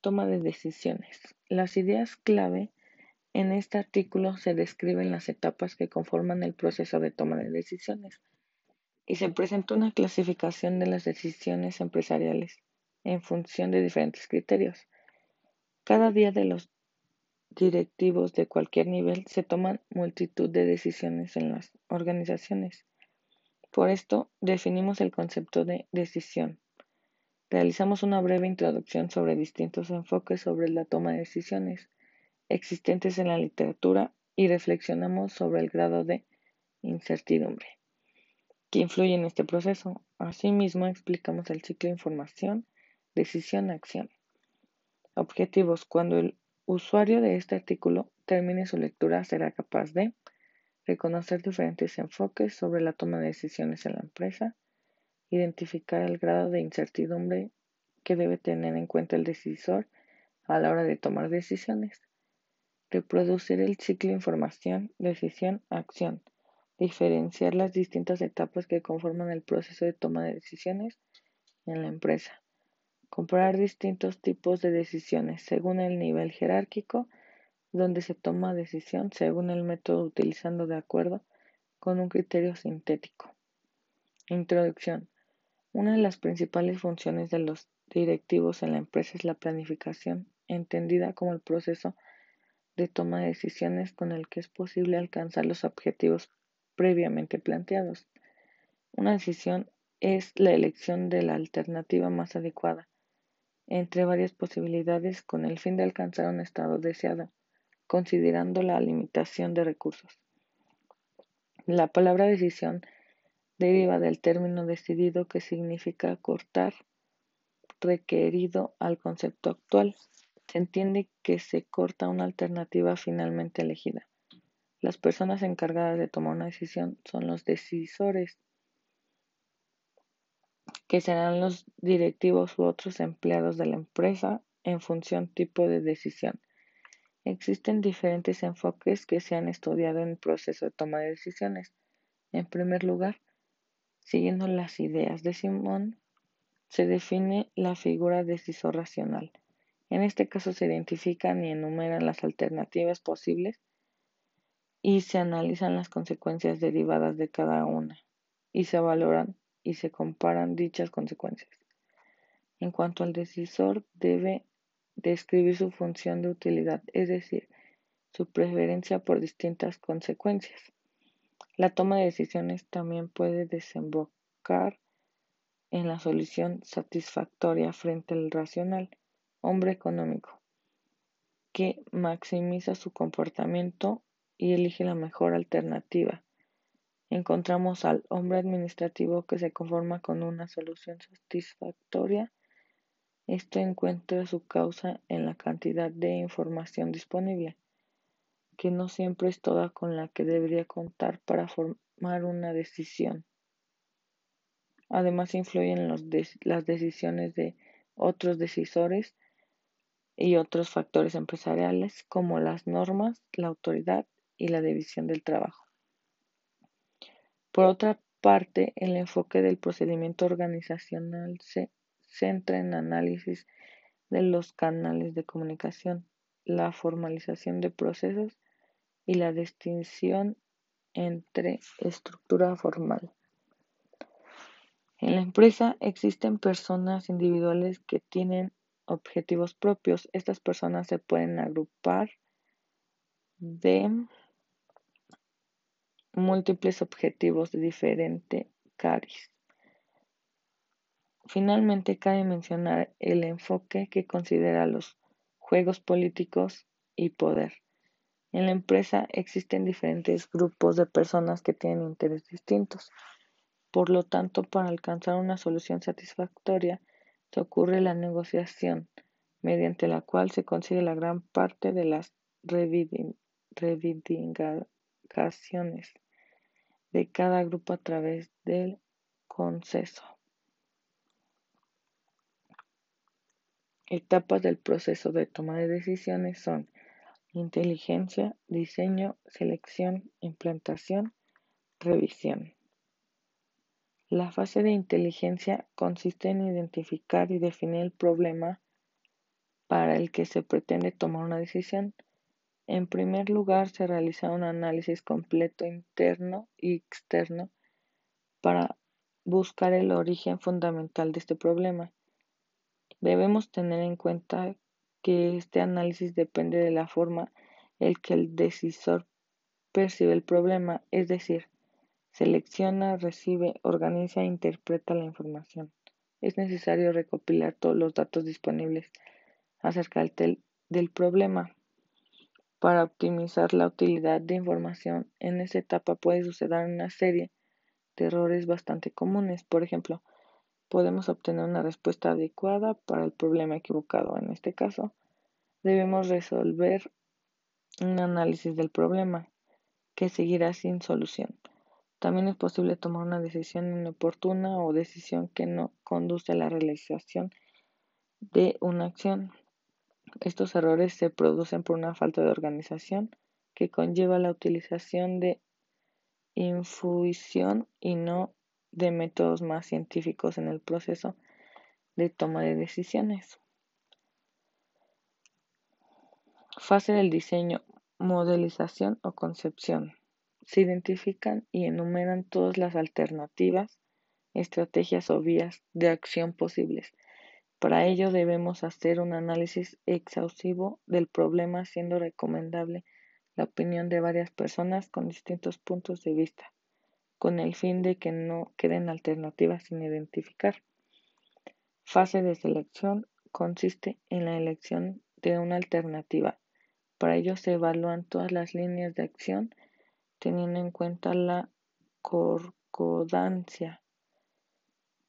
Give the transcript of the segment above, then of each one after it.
Toma de decisiones. Las ideas clave en este artículo se describen las etapas que conforman el proceso de toma de decisiones y se presenta una clasificación de las decisiones empresariales en función de diferentes criterios. Cada día de los directivos de cualquier nivel se toman multitud de decisiones en las organizaciones. Por esto definimos el concepto de decisión. Realizamos una breve introducción sobre distintos enfoques sobre la toma de decisiones existentes en la literatura y reflexionamos sobre el grado de incertidumbre que influye en este proceso. Asimismo, explicamos el ciclo de información, decisión, acción. Objetivos. Cuando el usuario de este artículo termine su lectura, será capaz de reconocer diferentes enfoques sobre la toma de decisiones en la empresa, identificar el grado de incertidumbre que debe tener en cuenta el decisor a la hora de tomar decisiones, reproducir el ciclo información, decisión, acción, diferenciar las distintas etapas que conforman el proceso de toma de decisiones en la empresa, comparar distintos tipos de decisiones según el nivel jerárquico donde se toma decisión según el método utilizando de acuerdo con un criterio sintético. Introducción. Una de las principales funciones de los directivos en la empresa es la planificación, entendida como el proceso de toma de decisiones con el que es posible alcanzar los objetivos previamente planteados. Una decisión es la elección de la alternativa más adecuada entre varias posibilidades con el fin de alcanzar un estado deseado, considerando la limitación de recursos. La palabra decisión deriva del término decidido que significa cortar requerido al concepto actual. Se entiende que se corta una alternativa finalmente elegida. Las personas encargadas de tomar una decisión son los decisores, que serán los directivos u otros empleados de la empresa en función tipo de decisión. Existen diferentes enfoques que se han estudiado en el proceso de toma de decisiones. En primer lugar, Siguiendo las ideas de Simón, se define la figura decisor racional. En este caso se identifican y enumeran las alternativas posibles y se analizan las consecuencias derivadas de cada una y se valoran y se comparan dichas consecuencias. En cuanto al decisor, debe describir su función de utilidad, es decir, su preferencia por distintas consecuencias. La toma de decisiones también puede desembocar en la solución satisfactoria frente al racional hombre económico, que maximiza su comportamiento y elige la mejor alternativa. Encontramos al hombre administrativo que se conforma con una solución satisfactoria. Esto encuentra su causa en la cantidad de información disponible que no siempre es toda con la que debería contar para formar una decisión. Además influyen las decisiones de otros decisores y otros factores empresariales como las normas, la autoridad y la división del trabajo. Por otra parte, el enfoque del procedimiento organizacional se centra en análisis de los canales de comunicación, la formalización de procesos y la distinción entre estructura formal. En la empresa existen personas individuales que tienen objetivos propios. Estas personas se pueden agrupar de múltiples objetivos de diferente cariz. Finalmente, cabe mencionar el enfoque que considera los juegos políticos y poder. En la empresa existen diferentes grupos de personas que tienen intereses distintos. Por lo tanto, para alcanzar una solución satisfactoria, se ocurre la negociación, mediante la cual se consigue la gran parte de las reivindicaciones de cada grupo a través del consenso. Etapas del proceso de toma de decisiones son inteligencia, diseño, selección, implantación, revisión. La fase de inteligencia consiste en identificar y definir el problema para el que se pretende tomar una decisión. En primer lugar, se realiza un análisis completo interno y externo para buscar el origen fundamental de este problema. Debemos tener en cuenta que este análisis depende de la forma en que el decisor percibe el problema, es decir, selecciona, recibe, organiza e interpreta la información. Es necesario recopilar todos los datos disponibles acerca del, del problema para optimizar la utilidad de información. En esta etapa puede suceder una serie errores bastante comunes. Por ejemplo, podemos obtener una respuesta adecuada para el problema equivocado. En este caso, debemos resolver un análisis del problema que seguirá sin solución. También es posible tomar una decisión inoportuna o decisión que no conduce a la realización de una acción. Estos errores se producen por una falta de organización que conlleva la utilización de infusión y no de métodos más científicos en el proceso de toma de decisiones. Fase del diseño, modelización o concepción. Se identifican y enumeran todas las alternativas, estrategias o vías de acción posibles. Para ello debemos hacer un análisis exhaustivo del problema, siendo recomendable la opinión de varias personas con distintos puntos de vista, con el fin de que no queden alternativas sin identificar. Fase de selección consiste en la elección de una alternativa. Para ello se evalúan todas las líneas de acción teniendo en cuenta la concordancia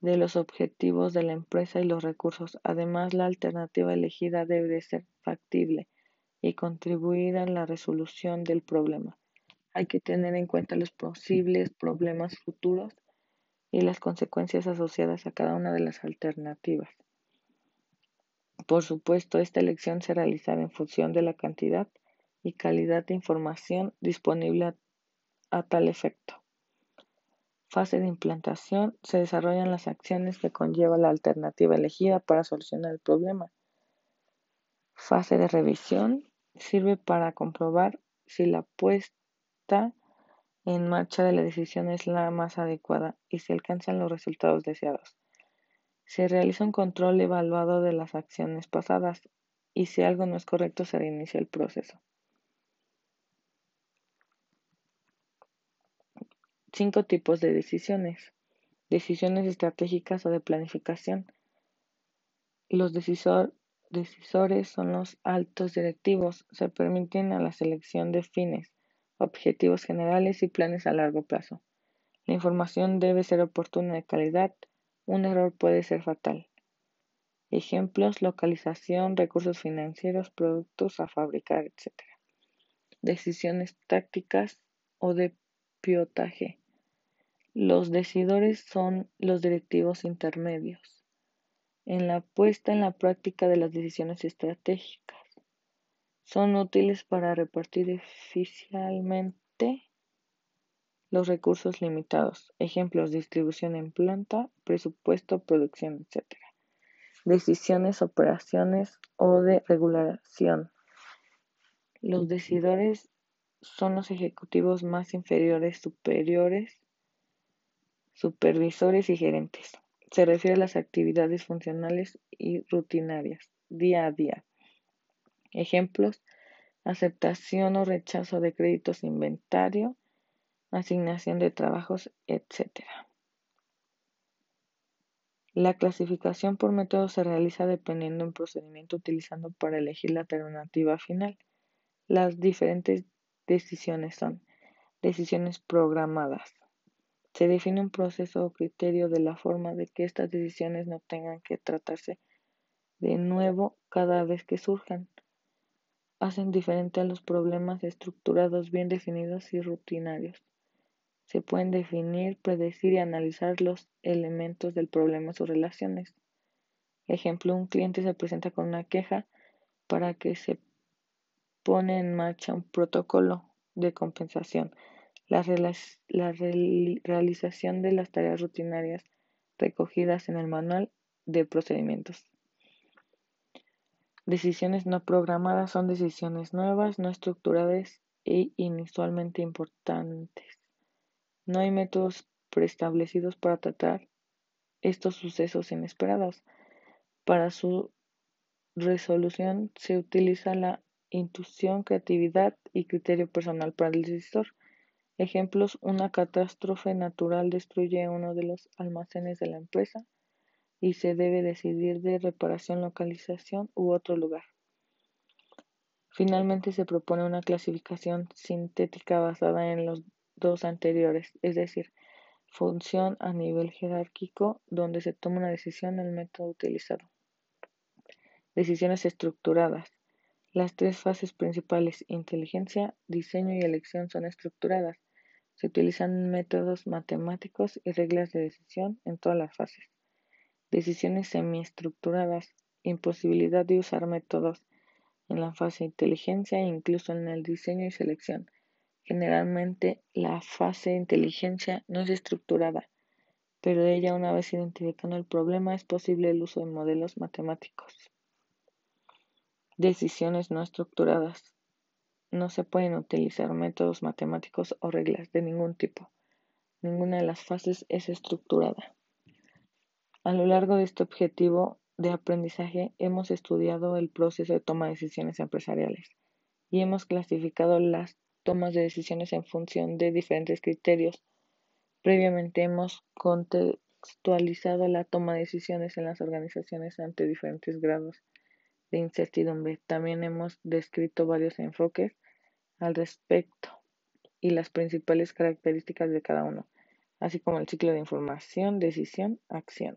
de los objetivos de la empresa y los recursos. Además, la alternativa elegida debe ser factible y contribuir a la resolución del problema. Hay que tener en cuenta los posibles problemas futuros y las consecuencias asociadas a cada una de las alternativas. Por supuesto, esta elección se realizará en función de la cantidad y calidad de información disponible a, a, tal efecto. Fase de implantación. Se desarrollan las acciones que conlleva la alternativa elegida para solucionar el problema. Fase de revisión sirve para comprobar si la en marcha de la decisión es la más adecuada y se alcanzan los resultados deseados. Se realiza un control evaluado de las acciones pasadas y si algo no es correcto se reinicia el proceso. Cinco tipos de decisiones. Decisiones estratégicas o de planificación. Los decisores son los altos directivos. Se permiten a la selección de fines, objetivos generales y planes a largo plazo. La información debe ser oportuna de calidad. Un error puede ser fatal. Ejemplos, localización, recursos financieros, productos a fabricar, etc. Decisiones tácticas o de pilotaje. Los decidores son los directivos intermedios en la puesta en la práctica de las decisiones estratégicas. Son útiles para repartir eficientemente los recursos limitados. Ejemplos, distribución en planta, presupuesto, producción, etc. Decisiones, operaciones o de regulación. Los decidores son los ejecutivos más inferiores, superiores, supervisores y gerentes. Se refiere a las actividades funcionales y rutinarias, día a día. Ejemplos, aceptación o rechazo de créditos inventario, asignación de trabajos, etc. La clasificación por método se realiza dependiendo del procedimiento utilizando para elegir la alternativa final. Las diferentes decisiones son decisiones programadas, se define un proceso o criterio de la forma de que estas decisiones no tengan que tratarse de nuevo cada vez que surjan. Hacen diferente a los problemas estructurados bien definidos y rutinarios. Se pueden definir, predecir y analizar los elementos del problema y sus relaciones. Ejemplo, un cliente se presenta con una queja para que se pone en marcha un protocolo de compensación la, realización de las tareas rutinarias recogidas en el manual de procedimientos. Decisiones no programadas son decisiones nuevas, no estructuradas e inusualmente importantes. No hay métodos preestablecidos para tratar estos sucesos inesperados. Para su resolución se utiliza la intuición, creatividad y criterio personal para el decisor. Ejemplos, una catástrofe natural destruye uno de los almacenes de la empresa y se debe decidir de reparación, localización u otro lugar. Finalmente se propone una clasificación sintética basada en los dos anteriores, es decir, función a nivel jerárquico donde se toma una decisión el método utilizado. Decisiones estructuradas. Las tres fases principales, inteligencia, diseño y elección, son estructuradas. Se utilizan métodos matemáticos y reglas de decisión en todas las fases. Decisiones semiestructuradas. Imposibilidad de usar métodos en la fase inteligencia e incluso en el diseño y selección. Generalmente la fase inteligencia no es estructurada, pero ella una vez identificando el problema es posible el uso de modelos matemáticos. Decisiones no estructuradas. No se pueden utilizar métodos matemáticos o reglas de ningún tipo. Ninguna de las fases es estructurada. A lo largo de este objetivo de aprendizaje hemos estudiado el proceso de toma de decisiones empresariales y hemos clasificado las tomas de decisiones en función de diferentes criterios. Previamente hemos contextualizado la toma de decisiones en las organizaciones ante diferentes grados de incertidumbre. También hemos descrito varios enfoques al respecto y las principales características de cada uno, así como el ciclo de información, decisión, acción.